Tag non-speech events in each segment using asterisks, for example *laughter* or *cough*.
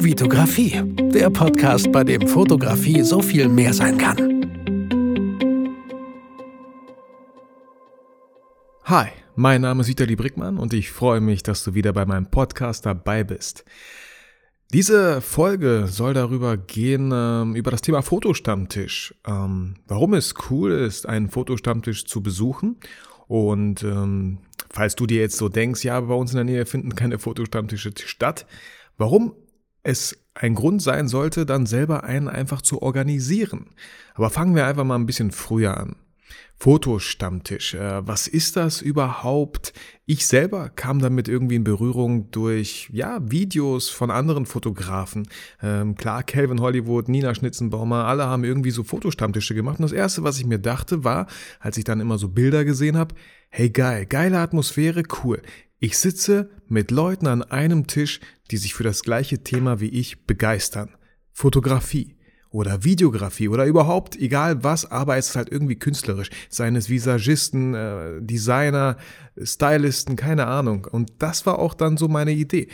Vitografie, der Podcast, bei dem Fotografie so viel mehr sein kann. Hi, mein Name ist Vitali Brickmann und ich freue mich, dass du wieder bei meinem Podcast dabei bist. Diese Folge soll darüber gehen, ähm, über das Thema Fotostammtisch. Ähm, warum es cool ist, einen Fotostammtisch zu besuchen. Und ähm, falls du dir jetzt so denkst, ja, bei uns in der Nähe finden keine Fotostammtische statt, warum es ein Grund sein sollte, dann selber einen einfach zu organisieren. Aber fangen wir einfach mal ein bisschen früher an. Fotostammtisch. Äh, was ist das überhaupt? Ich selber kam damit irgendwie in Berührung durch ja Videos von anderen Fotografen. Ähm, klar, Calvin Hollywood, Nina Schnitzenbaumer, alle haben irgendwie so Fotostammtische gemacht. Und das erste, was ich mir dachte, war, als ich dann immer so Bilder gesehen habe, hey geil, geile Atmosphäre, cool. Ich sitze mit Leuten an einem Tisch, die sich für das gleiche Thema wie ich begeistern. Fotografie oder Videografie oder überhaupt egal was, aber es ist halt irgendwie künstlerisch. Seien es Visagisten, äh, Designer, Stylisten, keine Ahnung. Und das war auch dann so meine Idee.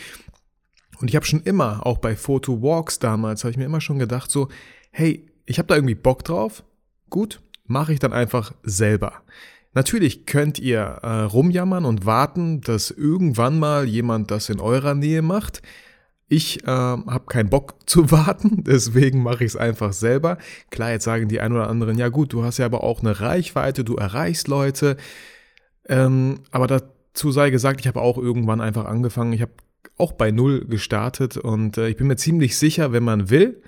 Und ich habe schon immer, auch bei Photo Walks damals, habe ich mir immer schon gedacht, so, hey, ich habe da irgendwie Bock drauf. Gut, mache ich dann einfach selber. Natürlich könnt ihr äh, rumjammern und warten, dass irgendwann mal jemand das in eurer Nähe macht. Ich äh, habe keinen Bock *laughs* zu warten, deswegen mache ich es einfach selber. Klar, jetzt sagen die ein oder anderen, ja gut, du hast ja aber auch eine Reichweite, du erreichst Leute. Ähm, aber dazu sei gesagt, ich habe auch irgendwann einfach angefangen. Ich habe auch bei Null gestartet und äh, ich bin mir ziemlich sicher, wenn man will,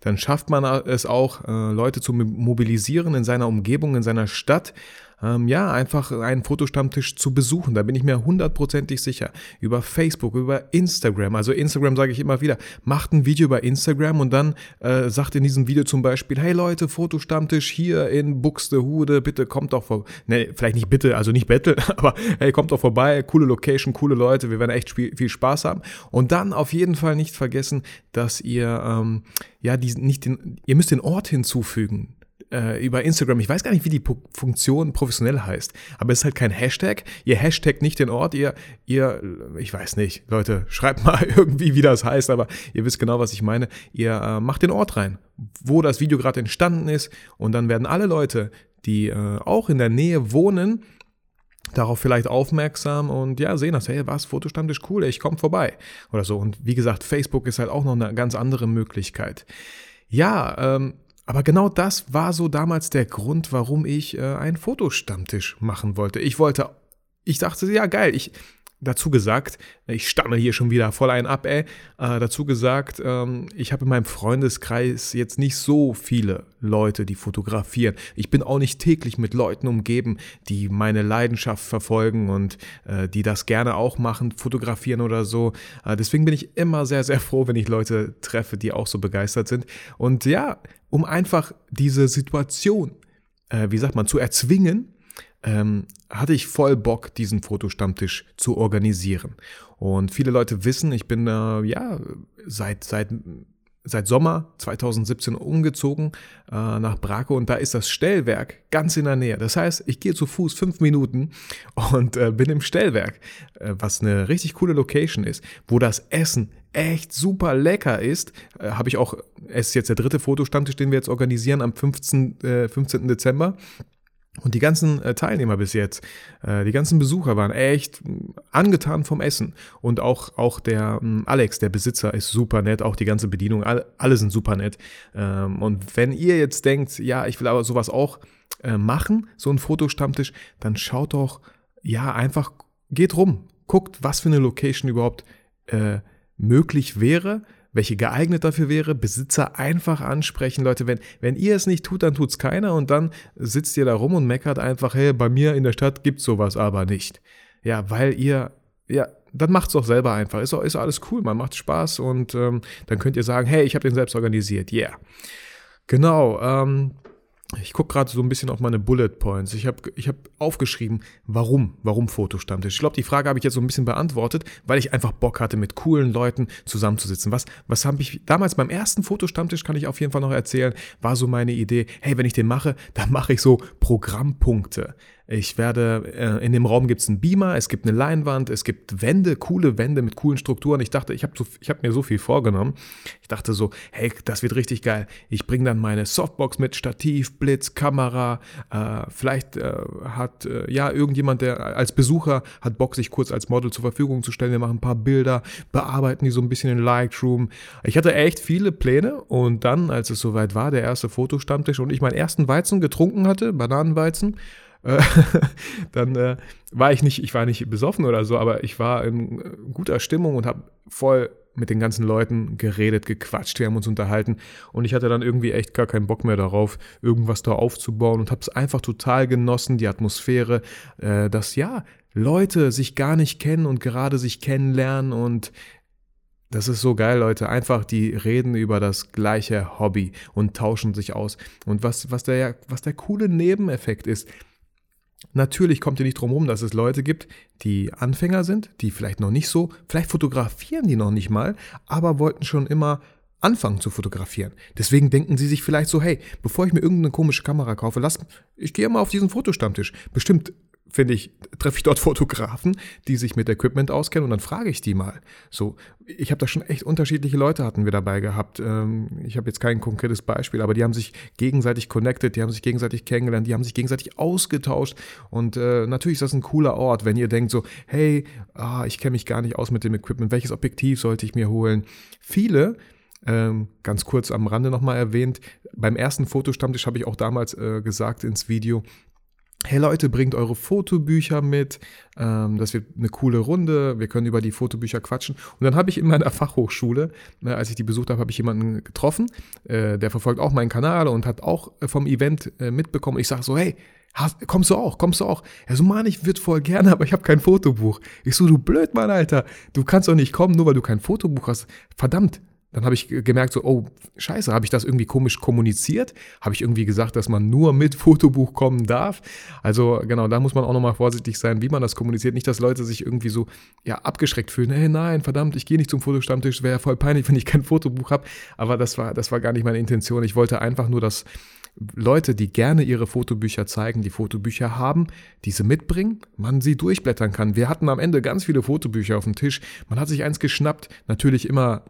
dann schafft man es auch, äh, Leute zu mobilisieren in seiner Umgebung, in seiner Stadt ähm, ja, einfach einen Fotostammtisch zu besuchen. Da bin ich mir hundertprozentig sicher. Über Facebook, über Instagram. Also Instagram sage ich immer wieder, macht ein Video über Instagram und dann äh, sagt in diesem Video zum Beispiel, hey Leute, Fotostammtisch hier in Buxtehude, bitte kommt doch vor. Ne, vielleicht nicht bitte, also nicht betteln, *laughs* aber hey, kommt doch vorbei, coole Location, coole Leute, wir werden echt viel Spaß haben. Und dann auf jeden Fall nicht vergessen, dass ihr ähm, ja die, nicht den, ihr müsst den Ort hinzufügen äh, über Instagram, ich weiß gar nicht, wie die Funktion professionell heißt, aber es ist halt kein Hashtag. Ihr Hashtag nicht den Ort, ihr, ihr, ich weiß nicht, Leute, *laughs* schreibt mal irgendwie, wie das heißt, aber ihr wisst genau, was ich meine. Ihr äh, macht den Ort rein, wo das Video gerade entstanden ist und dann werden alle Leute, die äh, auch in der Nähe wohnen, darauf vielleicht aufmerksam und ja, sehen das, hey, was, Fotostammtisch, cool, ich komme vorbei oder so. Und wie gesagt, Facebook ist halt auch noch eine ganz andere Möglichkeit. Ja, ähm, aber genau das war so damals der Grund, warum ich äh, einen Fotostammtisch machen wollte. Ich wollte, ich dachte, ja geil, ich, dazu gesagt, ich stammel hier schon wieder voll ein ab, ey, äh, dazu gesagt, ähm, ich habe in meinem Freundeskreis jetzt nicht so viele Leute, die fotografieren. Ich bin auch nicht täglich mit Leuten umgeben, die meine Leidenschaft verfolgen und äh, die das gerne auch machen, fotografieren oder so. Äh, deswegen bin ich immer sehr, sehr froh, wenn ich Leute treffe, die auch so begeistert sind. Und ja, um einfach diese Situation, äh, wie sagt man, zu erzwingen, ähm, hatte ich voll Bock, diesen Fotostammtisch zu organisieren. Und viele Leute wissen, ich bin äh, ja seit, seit, seit Sommer 2017 umgezogen äh, nach Brake und da ist das Stellwerk ganz in der Nähe. Das heißt, ich gehe zu Fuß fünf Minuten und äh, bin im Stellwerk, äh, was eine richtig coole Location ist, wo das Essen echt super lecker ist. Äh, Habe ich auch, es ist jetzt der dritte Fotostammtisch, den wir jetzt organisieren am 15, 15. Dezember. Und die ganzen äh, Teilnehmer bis jetzt, äh, die ganzen Besucher waren echt angetan vom Essen. Und auch, auch der ähm, Alex, der Besitzer, ist super nett, auch die ganze Bedienung, alle, alle sind super nett. Ähm, und wenn ihr jetzt denkt, ja, ich will aber sowas auch äh, machen, so ein Fotostammtisch, dann schaut doch, ja, einfach geht rum, guckt, was für eine Location überhaupt äh, möglich wäre welche geeignet dafür wäre, Besitzer einfach ansprechen. Leute, wenn, wenn ihr es nicht tut, dann tut es keiner und dann sitzt ihr da rum und meckert einfach, hey, bei mir in der Stadt gibt es sowas aber nicht. Ja, weil ihr, ja, dann macht es doch selber einfach. Ist, ist alles cool, man macht Spaß und ähm, dann könnt ihr sagen, hey, ich habe den selbst organisiert. Yeah. Genau. Ähm, ich gucke gerade so ein bisschen auf meine Bullet Points. Ich habe ich hab aufgeschrieben, warum, warum Fotostammtisch. Ich glaube, die Frage habe ich jetzt so ein bisschen beantwortet, weil ich einfach Bock hatte, mit coolen Leuten zusammenzusitzen. Was, was habe ich damals beim ersten Fotostammtisch, kann ich auf jeden Fall noch erzählen, war so meine Idee, hey, wenn ich den mache, dann mache ich so Programmpunkte. Ich werde, äh, in dem Raum gibt es einen Beamer, es gibt eine Leinwand, es gibt Wände, coole Wände mit coolen Strukturen. Ich dachte, ich habe so, hab mir so viel vorgenommen. Ich dachte so, hey, das wird richtig geil. Ich bringe dann meine Softbox mit, Stativ, Blitz, Kamera. Äh, vielleicht äh, hat äh, ja irgendjemand, der als Besucher hat Bock, sich kurz als Model zur Verfügung zu stellen. Wir machen ein paar Bilder, bearbeiten die so ein bisschen in Lightroom. Ich hatte echt viele Pläne und dann, als es soweit war, der erste Fotostammtisch und ich meinen ersten Weizen getrunken hatte, Bananenweizen, äh, *laughs* dann äh, war ich nicht, ich war nicht besoffen oder so, aber ich war in äh, guter Stimmung und habe voll mit den ganzen Leuten geredet, gequatscht, wir haben uns unterhalten und ich hatte dann irgendwie echt gar keinen Bock mehr darauf, irgendwas da aufzubauen und habe es einfach total genossen, die Atmosphäre, äh, dass ja, Leute sich gar nicht kennen und gerade sich kennenlernen und das ist so geil, Leute. Einfach, die reden über das gleiche Hobby und tauschen sich aus. Und was, was, der, was der coole Nebeneffekt ist, Natürlich kommt ihr nicht drum herum, dass es Leute gibt, die Anfänger sind, die vielleicht noch nicht so, vielleicht fotografieren die noch nicht mal, aber wollten schon immer anfangen zu fotografieren. Deswegen denken sie sich vielleicht so, hey, bevor ich mir irgendeine komische Kamera kaufe, lass, ich gehe mal auf diesen Fotostammtisch. Bestimmt finde ich, treffe ich dort *laughs* Fotografen, die sich mit Equipment auskennen und dann frage ich die mal. So, ich habe da schon echt unterschiedliche Leute hatten wir dabei gehabt. Ähm, ich habe jetzt kein konkretes Beispiel, aber die haben sich gegenseitig connected, die haben sich gegenseitig kennengelernt, die haben sich gegenseitig ausgetauscht und äh, natürlich ist das ein cooler Ort, wenn ihr denkt so, hey, ah, ich kenne mich gar nicht aus mit dem Equipment, welches Objektiv sollte ich mir holen? Viele ähm, ganz kurz am Rande nochmal erwähnt. Beim ersten Fotostammtisch habe ich auch damals äh, gesagt ins Video, hey Leute, bringt eure Fotobücher mit, ähm, das wird eine coole Runde, wir können über die Fotobücher quatschen. Und dann habe ich in meiner *laughs* Fachhochschule, äh, als ich die besucht habe, habe ich jemanden getroffen, äh, der verfolgt auch meinen Kanal und hat auch äh, vom Event äh, mitbekommen. Ich sage so, hey, Hast, kommst du auch, kommst du auch? Er so, Mann, ich würde voll gerne, *laughs* aber ich habe kein Fotobuch. Ich so, du blöd, Mann, Alter. Du kannst doch nicht kommen, nur weil du kein Fotobuch hast. Verdammt, dann habe ich gemerkt, so, oh, scheiße, habe ich das irgendwie komisch kommuniziert? Habe ich irgendwie gesagt, dass man nur mit *laughs* Fotobuch kommen darf? Also genau, da muss man auch nochmal vorsichtig sein, wie man das kommuniziert. Nicht, dass Leute sich irgendwie so ja, abgeschreckt fühlen. Hey, nein, verdammt, ich gehe nicht zum Fotostammtisch, wäre voll peinlich, *laughs* wenn ich kein Fotobuch habe. Aber das war, das war gar nicht meine Intention. Ich wollte einfach nur, dass Leute, die gerne ihre Fotobücher zeigen, die Fotobücher haben, diese mitbringen, man sie durchblättern kann. Wir hatten am Ende ganz viele Fotobücher auf dem Tisch. Man hat sich eins geschnappt, natürlich immer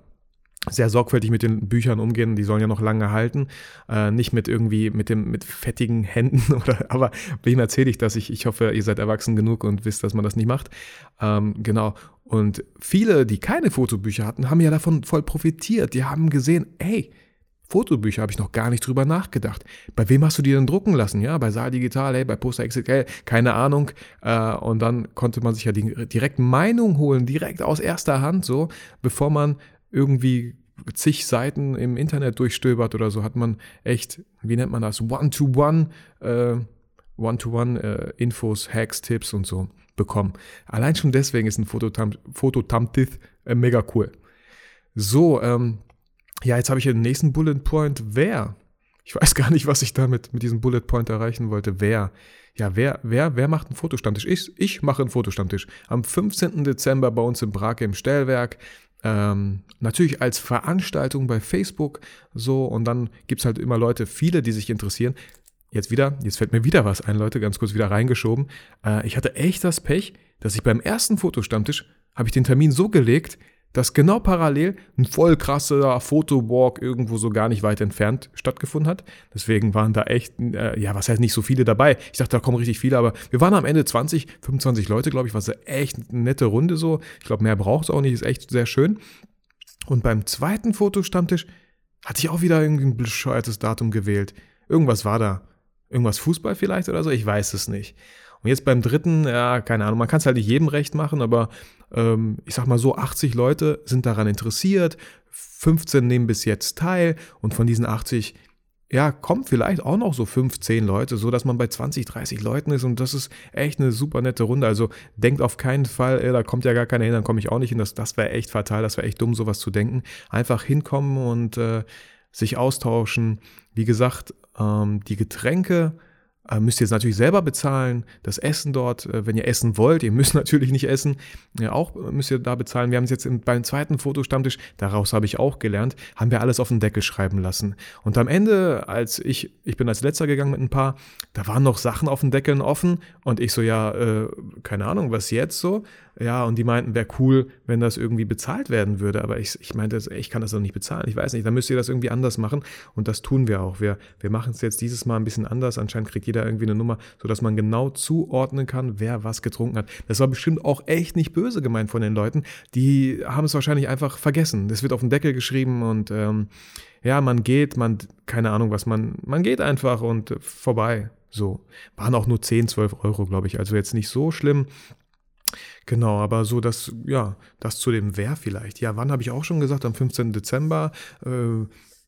sehr sorgfältig mit den Büchern umgehen, die sollen ja noch lange halten, äh, nicht mit irgendwie mit dem mit fettigen Händen *laughs* oder aber wem erzähle ich das? Ich, ich hoffe, ihr seid erwachsen genug und wisst, dass man das nicht macht. Ähm, genau. Und viele, die keine Fotobücher hatten, haben ja davon voll profitiert. Die haben gesehen, hey, Fotobücher habe ich noch gar nicht drüber nachgedacht. Bei wem hast du die denn drucken lassen? Ja, bei Saal Digital, hey, bei Poster XXL, keine Ahnung. Äh, und dann konnte man sich ja direkt Meinung holen, direkt aus erster Hand, so, bevor man irgendwie zig Seiten im Internet durchstöbert oder so, hat man echt, wie nennt man das, One-to-One, äh, One-to-One äh, Infos, Hacks, Tipps und so bekommen. Allein schon deswegen ist ein Fototamtith äh, mega cool. So, ähm, ja, jetzt habe ich den nächsten Bullet Point. Wer? Ich weiß gar nicht, was ich damit mit diesem Bullet Point erreichen wollte. Wer? Ja, wer, wer, wer macht einen Fotostammtisch? Ich, ich mache einen Fotostammtisch. Am 15. Dezember bei uns in Brake im Stellwerk. Ähm, natürlich als Veranstaltung bei Facebook so und dann gibt es halt immer Leute, viele, die sich interessieren. Jetzt wieder, jetzt fällt mir wieder was ein, Leute, ganz kurz wieder reingeschoben. Äh, ich hatte echt das Pech, dass ich beim ersten Fotostammtisch habe ich den Termin so gelegt, dass genau parallel ein voll krasser Fotowalk irgendwo so gar nicht weit entfernt stattgefunden hat. Deswegen waren da echt, äh, ja, was heißt nicht so viele dabei. Ich dachte, da kommen richtig viele, aber wir waren am Ende 20, 25 Leute, glaube ich, was echt eine nette Runde so. Ich glaube, mehr braucht es auch nicht, ist echt sehr schön. Und beim zweiten Fotostammtisch hatte ich auch wieder irgendwie ein bescheuertes Datum gewählt. Irgendwas war da. Irgendwas Fußball vielleicht oder so, ich weiß es nicht. Und jetzt beim dritten, ja, keine Ahnung, man kann es halt nicht jedem recht machen, aber ähm, ich sag mal so, 80 Leute sind daran interessiert, 15 nehmen bis jetzt teil und von diesen 80 ja, kommt vielleicht auch noch so 15 Leute, so dass man bei 20, 30 Leuten ist und das ist echt eine super nette Runde. Also denkt auf keinen Fall, ey, da kommt ja gar keiner hin, dann komme ich auch nicht hin. Das, das wäre echt fatal, das wäre echt dumm, sowas zu denken. Einfach hinkommen und äh, sich austauschen. Wie gesagt, ähm, die Getränke müsst ihr es natürlich selber bezahlen, das Essen dort, äh, wenn ihr essen wollt, ihr müsst *laughs* natürlich nicht essen, ja, auch müsst ihr da bezahlen. Wir haben es jetzt im, beim zweiten Fotostammtisch, daraus habe ich auch gelernt, haben wir alles auf den Deckel schreiben lassen. Und am Ende, als ich, ich bin als letzter gegangen mit ein paar, da waren noch Sachen auf den Deckeln offen und ich so, ja, äh, keine Ahnung, was jetzt so? Ja, und die meinten, wäre cool, wenn das irgendwie bezahlt werden würde. Aber ich, ich meinte, ich kann das doch nicht bezahlen. Ich weiß nicht, dann müsst ihr das irgendwie anders machen. Und das tun wir auch. Wir, wir machen es jetzt dieses Mal ein bisschen anders. Anscheinend kriegt jeder irgendwie eine Nummer, sodass man genau zuordnen kann, wer was getrunken hat. Das war bestimmt auch echt nicht böse gemeint von den Leuten. Die haben es wahrscheinlich einfach vergessen. Das wird auf den Deckel geschrieben und ähm, ja, man geht, man, keine Ahnung was, man, man geht einfach und äh, vorbei. So. Waren auch nur 10, 12 Euro, glaube ich. Also jetzt nicht so schlimm. Genau, aber so das, ja, das zu dem Wer vielleicht. Ja, wann habe ich auch schon gesagt? Am 15. Dezember. Äh,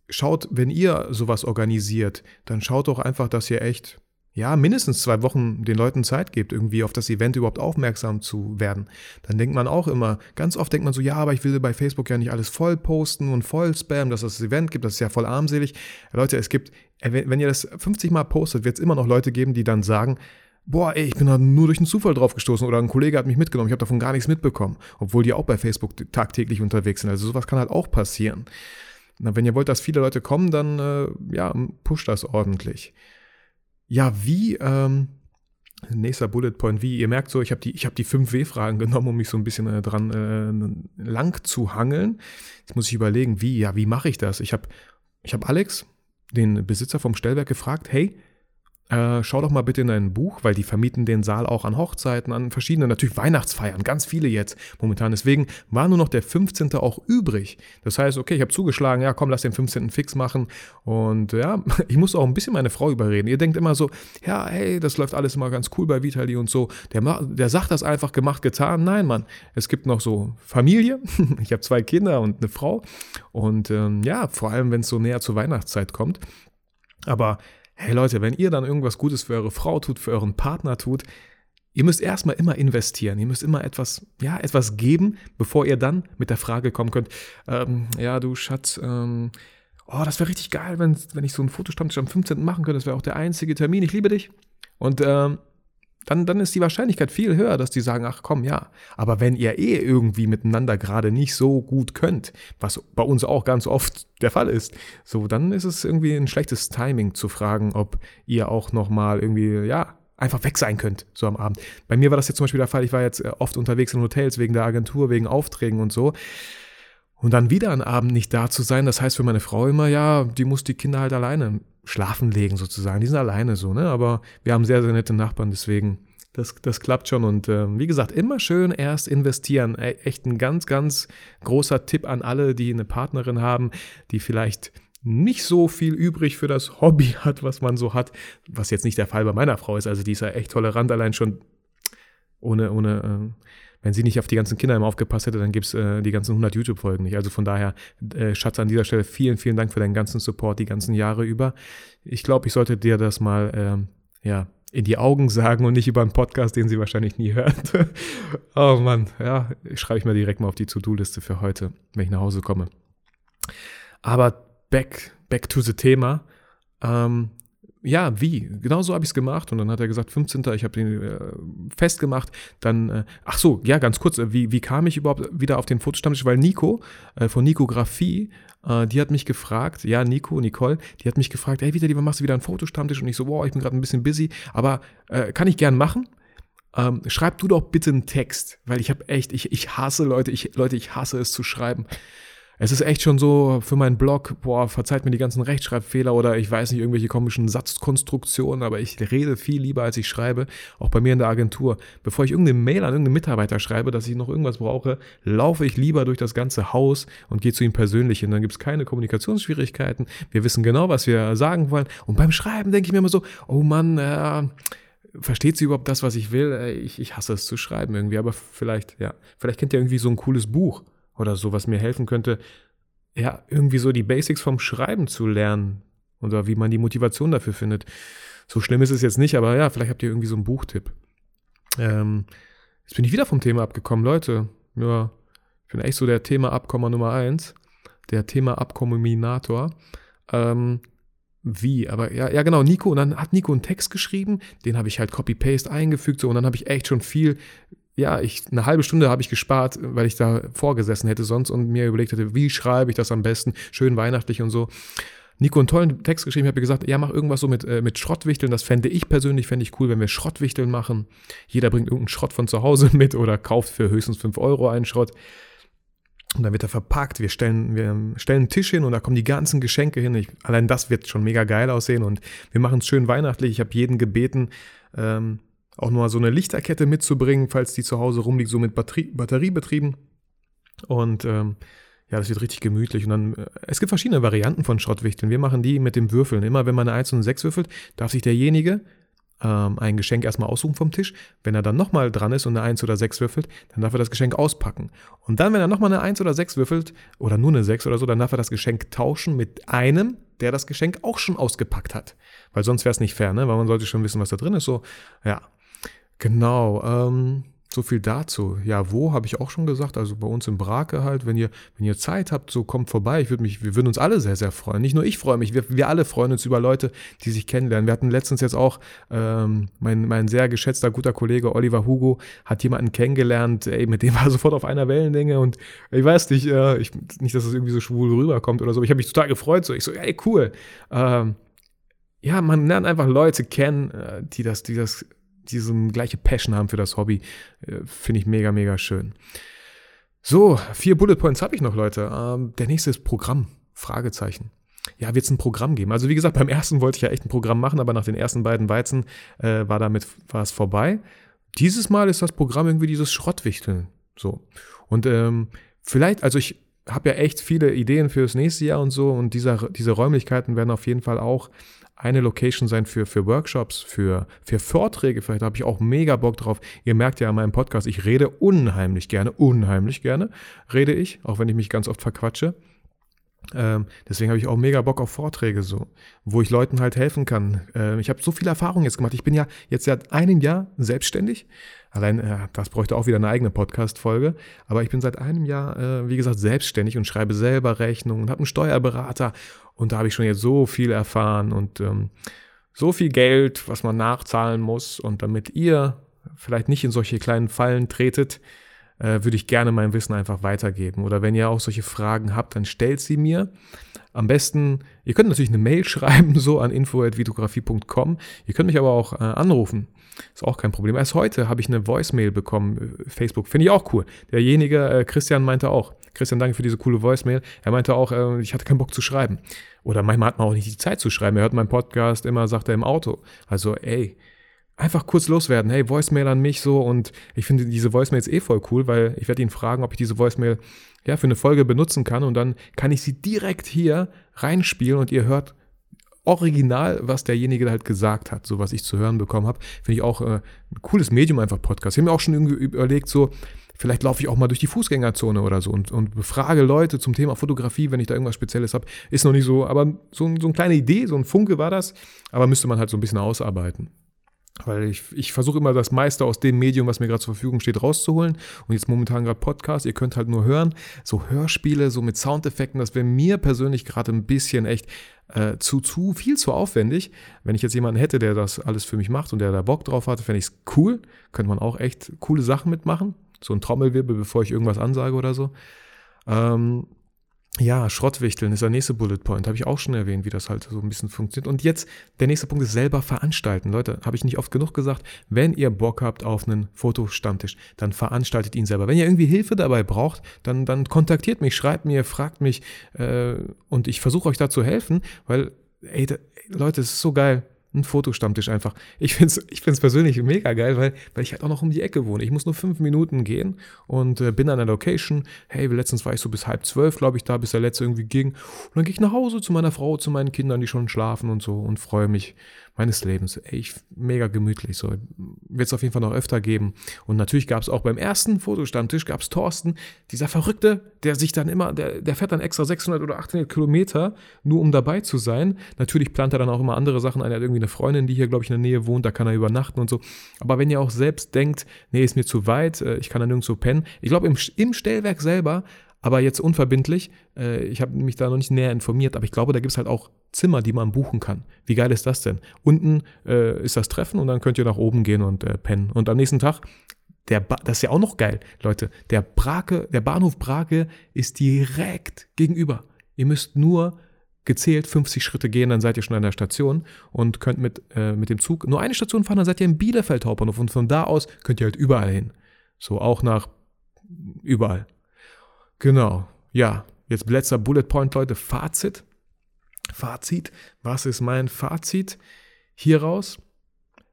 schaut, wenn ihr sowas organisiert, dann schaut doch einfach, dass ihr echt, ja, mindestens zwei Wochen den Leuten Zeit gebt, irgendwie auf das Event überhaupt aufmerksam zu werden. Dann denkt man auch immer, ganz oft denkt man so, ja, aber ich will bei Facebook ja nicht alles voll posten und voll spam, dass es das Event gibt, das ist ja voll armselig. Leute, es gibt, wenn ihr das 50 Mal postet, wird es immer noch Leute geben, die dann sagen, boah, ey, ich bin da nur durch einen Zufall drauf gestoßen oder ein Kollege hat mich mitgenommen, ich habe davon gar nichts mitbekommen, obwohl die auch bei Facebook tagtäglich unterwegs sind. Also sowas kann halt auch passieren. Na, wenn ihr wollt, dass viele Leute kommen, dann äh, ja, pusht das ordentlich. Ja, wie, ähm, nächster Bullet Point, wie, ihr merkt so, ich habe die, hab die 5W-Fragen genommen, um mich so ein bisschen äh, dran äh, lang zu hangeln. Jetzt muss ich überlegen, wie, ja, wie mache ich das? Ich habe ich hab Alex, den Besitzer vom Stellwerk, gefragt, hey, äh, schau doch mal bitte in dein Buch, weil die vermieten den Saal auch an Hochzeiten, an verschiedenen, natürlich Weihnachtsfeiern, ganz viele jetzt momentan. Deswegen war nur noch der 15. auch übrig. Das heißt, okay, ich habe zugeschlagen, ja komm, lass den 15. fix machen. Und ja, *laughs* ich muss auch ein bisschen meine Frau überreden. Ihr denkt immer so, ja, hey, das läuft alles immer ganz cool bei Vitali und so. Der, der sagt das einfach gemacht, getan. Nein, Mann, es gibt noch so Familie. *laughs* ich habe zwei Kinder und eine Frau. Und ähm, ja, vor allem, wenn es so näher zur Weihnachtszeit kommt. Aber hey Leute, wenn ihr dann irgendwas Gutes für eure Frau tut, für euren Partner tut, ihr müsst erstmal immer investieren. Ihr müsst immer etwas, ja, etwas geben, bevor ihr dann mit der Frage kommen könnt, ähm, ja, du Schatz, ähm, oh, das wäre richtig geil, wenn, wenn ich so einen Fotostammtisch am 15. machen könnte. Das wäre auch der einzige Termin. Ich liebe dich. Und ähm, dann, dann ist die Wahrscheinlichkeit viel höher, dass die sagen, ach komm, ja. Aber wenn ihr eh irgendwie miteinander gerade nicht so gut könnt, was bei uns auch ganz oft der Fall ist, so, dann ist es irgendwie ein schlechtes Timing zu fragen, ob ihr auch nochmal irgendwie, ja, einfach weg sein könnt, so am Abend. Bei mir war das jetzt zum Beispiel der Fall, ich war jetzt äh, oft unterwegs in Hotels wegen der Agentur, wegen Aufträgen und so. Und dann wieder einen Abend nicht da zu sein, das heißt für meine Frau immer, ja, die muss die Kinder halt alleine schlafen legen sozusagen. Die sind alleine so, ne? Aber wir haben sehr, sehr nette Nachbarn, deswegen, das, das klappt schon. Und äh, wie gesagt, immer schön erst investieren. E echt ein ganz, ganz großer Tipp an alle, die eine Partnerin haben, die vielleicht nicht so viel übrig für das Hobby *laughs* hat, was man so hat, was jetzt nicht der Fall bei meiner Frau ist. Also die ist ja echt tolerant, allein schon ohne, ohne äh, wenn sie nicht auf die ganzen Kinder immer aufgepasst hätte, dann gibt's äh, die ganzen 100 YouTube-Folgen nicht. Also von daher, äh, Schatz, an dieser Stelle vielen, vielen Dank für deinen ganzen Support die ganzen Jahre über. Ich glaube, ich sollte dir das mal, äh, ja, in die Augen sagen und nicht über einen Podcast, den sie wahrscheinlich nie hört. *laughs* oh Mann, ja, schreibe ich mir direkt mal auf die To-Do-Liste für heute, wenn ich nach Hause komme. Aber back, back to the Thema. Ähm, ja, wie? Genau so habe ich es gemacht. Und dann hat er gesagt, 15. Ich habe den äh, festgemacht. Dann, äh, ach so, ja, ganz kurz, äh, wie, wie kam ich überhaupt wieder auf den Fotostammtisch? Weil Nico äh, von Nikografie, äh, die hat mich gefragt, ja, Nico, Nicole, die hat mich gefragt, ey, wieder, machst du wieder einen Fotostammtisch? Und ich so, wow, ich bin gerade ein bisschen busy, aber äh, kann ich gern machen. Ähm, schreib du doch bitte einen Text, weil ich habe echt, ich, ich hasse Leute, ich, Leute, ich hasse es zu schreiben es ist echt schon so für meinen Blog, boah, verzeiht mir die ganzen Rechtschreibfehler oder ich weiß nicht, irgendwelche komischen Satzkonstruktionen, aber ich rede viel lieber, als ich schreibe, auch bei mir in der Agentur. Bevor ich irgendeine Mail an irgendeinen Mitarbeiter schreibe, dass ich noch irgendwas brauche, laufe ich lieber durch das ganze Haus und gehe zu ihm persönlich hin. Dann gibt es keine Kommunikationsschwierigkeiten. Wir wissen genau, was wir sagen wollen. Und beim Schreiben denke ich mir immer so, oh Mann, äh, versteht sie überhaupt das, was ich will? Äh, ich, ich hasse es zu schreiben irgendwie, aber vielleicht, ja, vielleicht kennt ihr irgendwie so ein cooles Buch oder so, was mir helfen könnte, ja, irgendwie so die Basics vom Schreiben zu lernen oder wie man die Motivation dafür findet. So schlimm ist es jetzt nicht, aber ja, vielleicht habt ihr irgendwie so einen Buchtipp. Ähm, jetzt bin ich wieder vom Thema abgekommen, Leute. Ja, ich bin echt so der Thema Abkommer Nummer eins, der Thema Abkomminator. Ähm, wie, aber ja, ja genau, Nico, und dann hat Nico einen Text geschrieben, den habe ich halt Copy-Paste eingefügt, so, und dann habe ich echt schon viel, ja, ich, eine halbe Stunde habe ich gespart, weil ich da vorgesessen hätte sonst und mir überlegt hätte, wie schreibe ich das am besten, schön weihnachtlich und so. Nico einen tollen Text geschrieben, habe gesagt, ja, mach irgendwas so mit, äh, mit Schrottwichteln. Das fände ich persönlich, fände ich cool, wenn wir Schrottwichteln machen. Jeder bringt irgendeinen Schrott von zu Hause *laughs* mit oder kauft für höchstens 5 Euro einen Schrott. Und dann wird er verpackt. Wir stellen, wir stellen einen Tisch hin und da kommen die ganzen Geschenke hin. Ich, allein das wird schon mega geil aussehen und wir machen es schön weihnachtlich. Ich habe jeden gebeten, ähm, auch nur so eine Lichterkette mitzubringen, falls die zu Hause rumliegt, so mit Batterie, Batteriebetrieben. Und ähm, ja, das wird richtig gemütlich. Und dann, äh, es gibt verschiedene Varianten von Schrottwichteln. Wir machen die mit dem Würfeln. Immer wenn man eine 1 und eine 6 würfelt, darf sich derjenige ähm, ein Geschenk erstmal aussuchen vom Tisch. Wenn er dann nochmal dran ist und eine 1 oder 6 würfelt, dann darf er das Geschenk auspacken. Und dann, wenn er nochmal eine 1 oder 6 würfelt, oder nur eine 6 oder so, dann darf er das Geschenk tauschen mit einem, der das Geschenk auch schon ausgepackt hat. Weil sonst wäre es nicht fair, ne? Weil man sollte schon wissen, was da drin ist. So, ja. Genau. Ähm, so viel dazu. Ja, wo habe ich auch schon gesagt, also bei uns in Brake halt, wenn ihr, wenn ihr Zeit habt, so kommt vorbei. Ich würde mich, wir würden uns alle sehr, sehr freuen. Nicht nur ich freue mich, wir, wir alle freuen uns über Leute, die sich kennenlernen. Wir hatten letztens jetzt auch, ähm, mein, mein sehr geschätzter, guter Kollege Oliver Hugo hat jemanden kennengelernt, ey, mit dem war er *laughs* sofort auf einer Wellenlänge und ich weiß nicht, äh, ich, nicht, dass es das irgendwie so schwul rüberkommt oder so, ich habe mich total gefreut, so ich so, ey, cool. Ähm, ja, man lernt einfach Leute kennen, äh, die das, die das diesen gleiche Passion haben für das Hobby. Äh, finde ich mega, mega schön. So, vier Bullet Points habe ich noch, Leute. Ähm, der nächste ist Programm. Fragezeichen. Ja, wird es ein Programm geben? Also wie gesagt, beim ersten wollte ich ja echt ein Programm machen, aber nach den ersten beiden Weizen äh, war damit es vorbei. Dieses Mal ist das Programm irgendwie dieses Schrottwichteln. So. Und ähm, vielleicht, also ich habe ja echt viele Ideen fürs nächste Jahr und so und dieser, diese Räumlichkeiten werden auf jeden Fall auch eine Location sein für, für Workshops, für, für Vorträge. Vielleicht habe ich auch mega Bock drauf. Ihr merkt ja an meinem Podcast, ich rede unheimlich gerne, unheimlich gerne rede ich, auch wenn ich mich ganz oft verquatsche. Ähm, deswegen habe ich auch mega Bock auf Vorträge, so, wo ich Leuten halt helfen kann. Ähm, ich habe so viel Erfahrung jetzt gemacht. Ich bin ja jetzt seit einem Jahr selbstständig. Allein, äh, das bräuchte auch wieder eine eigene Podcast-Folge. Aber ich bin seit einem Jahr, äh, wie gesagt, selbstständig und schreibe selber Rechnungen und habe einen Steuerberater. Und da habe ich schon jetzt so viel erfahren und ähm, so viel Geld, was man nachzahlen muss. Und damit ihr vielleicht nicht in solche kleinen Fallen tretet, äh, würde ich gerne mein Wissen einfach weitergeben. Oder wenn ihr auch solche Fragen habt, dann stellt sie mir. Am besten, ihr könnt natürlich eine Mail *laughs* schreiben, so an info.videografie.com. Ihr könnt mich aber auch äh, anrufen. Ist auch kein Problem. Erst heute habe ich eine Voicemail bekommen, äh, Facebook. Finde ich auch cool. Derjenige, äh, Christian, meinte auch, Christian, danke für diese coole Voicemail. Er meinte auch, äh, ich hatte keinen Bock zu schreiben. Oder manchmal hat man auch nicht die Zeit zu schreiben. Er hört meinen Podcast immer, sagt er im Auto. Also, ey, einfach kurz loswerden. Hey, Voicemail an mich so und ich finde diese Voicemails eh voll cool, weil ich werde ihn fragen, ob ich diese Voicemail ja für eine Folge benutzen kann und dann kann ich sie direkt hier reinspielen und ihr hört original, was derjenige halt gesagt hat, so was ich zu hören bekommen habe. Finde ich auch äh, ein cooles Medium einfach Podcast. Ich habe mir auch schon irgendwie überlegt, so vielleicht laufe ich auch mal durch die Fußgängerzone oder so und, und befrage Leute zum Thema Fotografie, wenn ich da irgendwas Spezielles habe. Ist noch nicht so, aber so, so eine kleine Idee, so ein Funke war das, aber müsste man halt so ein bisschen ausarbeiten. Weil ich, ich versuche immer das meiste aus dem Medium, was mir gerade zur Verfügung steht, rauszuholen. Und jetzt momentan gerade Podcast, ihr könnt halt nur hören. So Hörspiele, so mit Soundeffekten, das wäre mir persönlich gerade ein bisschen echt äh, zu, zu viel zu aufwendig. Wenn ich jetzt jemanden hätte, der das alles für mich macht und der da Bock drauf hat, fände ich es cool. Könnte man auch echt coole Sachen mitmachen. So ein Trommelwirbel, bevor ich irgendwas ansage oder so. Ähm, ja, Schrottwichteln ist der nächste Bullet Point. Habe ich auch schon erwähnt, wie das halt so ein bisschen funktioniert. Und jetzt, der nächste Punkt ist selber veranstalten. Leute, habe ich nicht oft genug gesagt, wenn ihr Bock habt auf einen Fotostammtisch, dann veranstaltet ihn selber. Wenn ihr irgendwie Hilfe dabei braucht, dann, dann kontaktiert mich, schreibt mir, fragt mich äh, und ich versuche euch da zu helfen, weil, ey, da, Leute, es ist so geil ein Fotostammtisch einfach. Ich finde es ich find's persönlich mega geil, weil, weil ich halt auch noch um die Ecke wohne. Ich muss nur fünf Minuten gehen und äh, bin an der Location. Hey, letztens war ich so bis halb zwölf, glaube ich, da, bis der letzte irgendwie ging. Und dann gehe ich nach Hause zu meiner Frau, zu meinen Kindern, die schon schlafen und so und freue mich meines Lebens. Ey, mega gemütlich. So wird es auf jeden Fall noch öfter geben. Und natürlich gab es auch beim ersten Fotostammtisch gab es Thorsten, dieser Verrückte, der sich dann immer, der, der fährt dann extra 600 oder 800 Kilometer, nur um dabei zu sein. Natürlich plant er dann auch immer andere Sachen. Er hat irgendwie eine Freundin, die hier, glaube ich, in der Nähe wohnt, da kann er übernachten und so. Aber wenn ihr auch selbst denkt, nee, ist mir zu weit, äh, ich kann da nirgendwo pennen. Ich glaube, im, im Stellwerk selber Aber jetzt unverbindlich, äh, ich habe mich da noch nicht näher informiert, aber ich glaube, da gibt es halt auch Zimmer, die man buchen kann. Wie geil ist das denn? Unten äh, ist das Treffen und dann könnt ihr nach oben gehen und äh, pennen. Und am nächsten Tag, der ba das ist ja auch noch geil, Leute, der Brake, der Bahnhof Brake ist direkt gegenüber. Ihr müsst nur gezählt 50 Schritte gehen, dann seid ihr schon an der Station und könnt mit, äh, mit dem Zug nur eine Station fahren, dann seid ihr im Bielefeld Hauptbahnhof und von da aus könnt ihr halt überall hin. So auch nach überall. Genau. Ja, jetzt letzter Bullet Point, Leute. Fazit. Fazit. Was ist mein Fazit hieraus?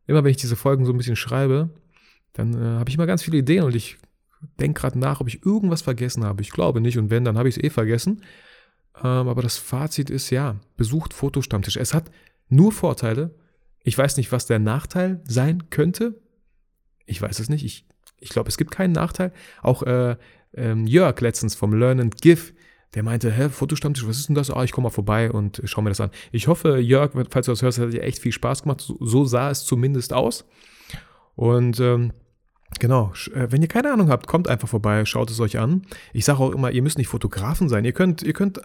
Immer wenn ich diese Folgen so ein bisschen schreibe, dann äh, habe ich immer ganz viele Ideen und ich denke gerade nach, ob ich irgendwas vergessen habe. Ich glaube nicht und wenn, dann habe ich es eh vergessen. Ähm, aber das Fazit ist ja, besucht Fotostammtisch. Es hat nur Vorteile. Ich weiß nicht, was der Nachteil sein könnte. Ich weiß es nicht. Ich, ich glaube, es gibt keinen Nachteil. Auch äh, ähm, Jörg letztens vom Learn and Give, der meinte, hä, Fotostammtisch, was ist denn das? Ah, ich komme mal vorbei und schau mir das an. Ich hoffe, Jörg, falls du das hörst, hat dir echt viel Spaß gemacht. So, sah es zumindest aus. Und ähm, genau, äh, wenn ihr keine Ahnung habt, kommt einfach vorbei, schaut es euch an. Ich sage auch immer, ihr müsst nicht Fotografen sein. Ihr könnt, ihr könnt,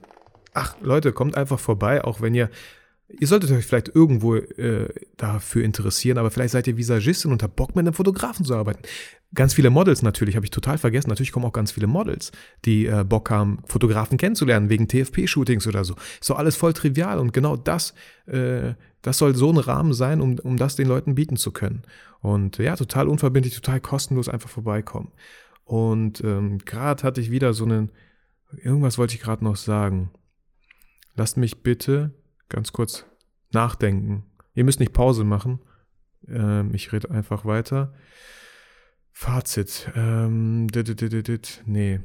ach Leute, kommt einfach vorbei, auch wenn ihr Ihr solltet euch vielleicht irgendwo äh, dafür interessieren, aber vielleicht seid ihr Visagistin und habt Bock mit einem Fotografen zu arbeiten. Ganz viele Models natürlich, habe ich total vergessen. Natürlich kommen auch ganz viele Models, die äh, Bock haben, Fotografen kennenzulernen, wegen TFP-Shootings oder so. Ist doch alles voll trivial und genau das, äh, das soll so ein Rahmen sein, um, um das den Leuten bieten zu können. Und ja, total unverbindlich, total kostenlos einfach vorbeikommen. Und ähm, gerade hatte ich wieder so einen, irgendwas wollte ich gerade noch sagen. Lasst mich bitte ganz kurz nachdenken. Ihr müsst nicht Pause machen. Ähm, ich rede einfach weiter. Fazit. Ähm, dit, dit, dit, nee.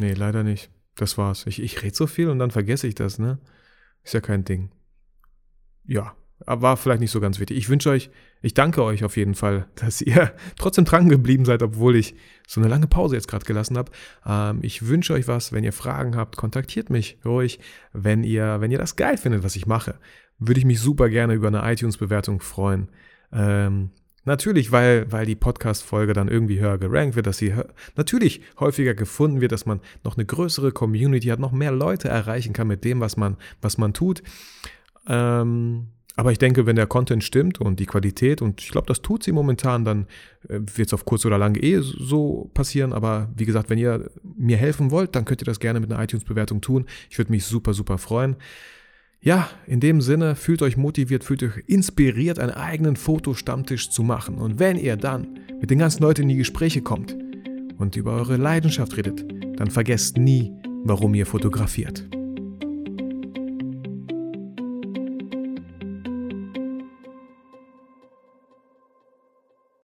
Nee, leider nicht. Das war's. Ich, ich rede so viel und dann vergesse ich das, ne? Ist ja kein Ding. Ja, war vielleicht nicht so ganz wichtig. Ich wünsche euch, ich danke euch auf jeden Fall, *laughs* dass ihr trotzdem dran geblieben seid, obwohl ich so eine lange Pause jetzt gerade gelassen habe. Ähm, ich wünsche euch was. Wenn ihr Fragen habt, kontaktiert mich ruhig. Wenn ihr, wenn ihr das geil findet, was ich mache, würde ich mich super gerne über eine iTunes-Bewertung freuen. Ähm, Natürlich, weil, weil die Podcast-Folge dann irgendwie höher gerankt wird, dass sie natürlich häufiger gefunden wird, dass man noch eine größere Community hat, noch mehr Leute erreichen kann mit dem, was man, was man tut. Ähm, aber ich denke, wenn der Content stimmt und die Qualität, und ich glaube, das tut sie momentan, dann äh, wird es auf kurz oder lang eh so passieren. Aber wie gesagt, wenn ihr mir helfen wollt, dann könnt ihr das gerne mit einer iTunes-Bewertung tun. Ich würde mich super, super freuen. Ja, in dem Sinne, fühlt euch motiviert, fühlt euch inspiriert, einen eigenen Fotostammtisch zu machen. Und wenn ihr dann mit den ganzen Leuten in die Gespräche kommt und über eure Leidenschaft redet, dann vergesst nie, warum ihr fotografiert.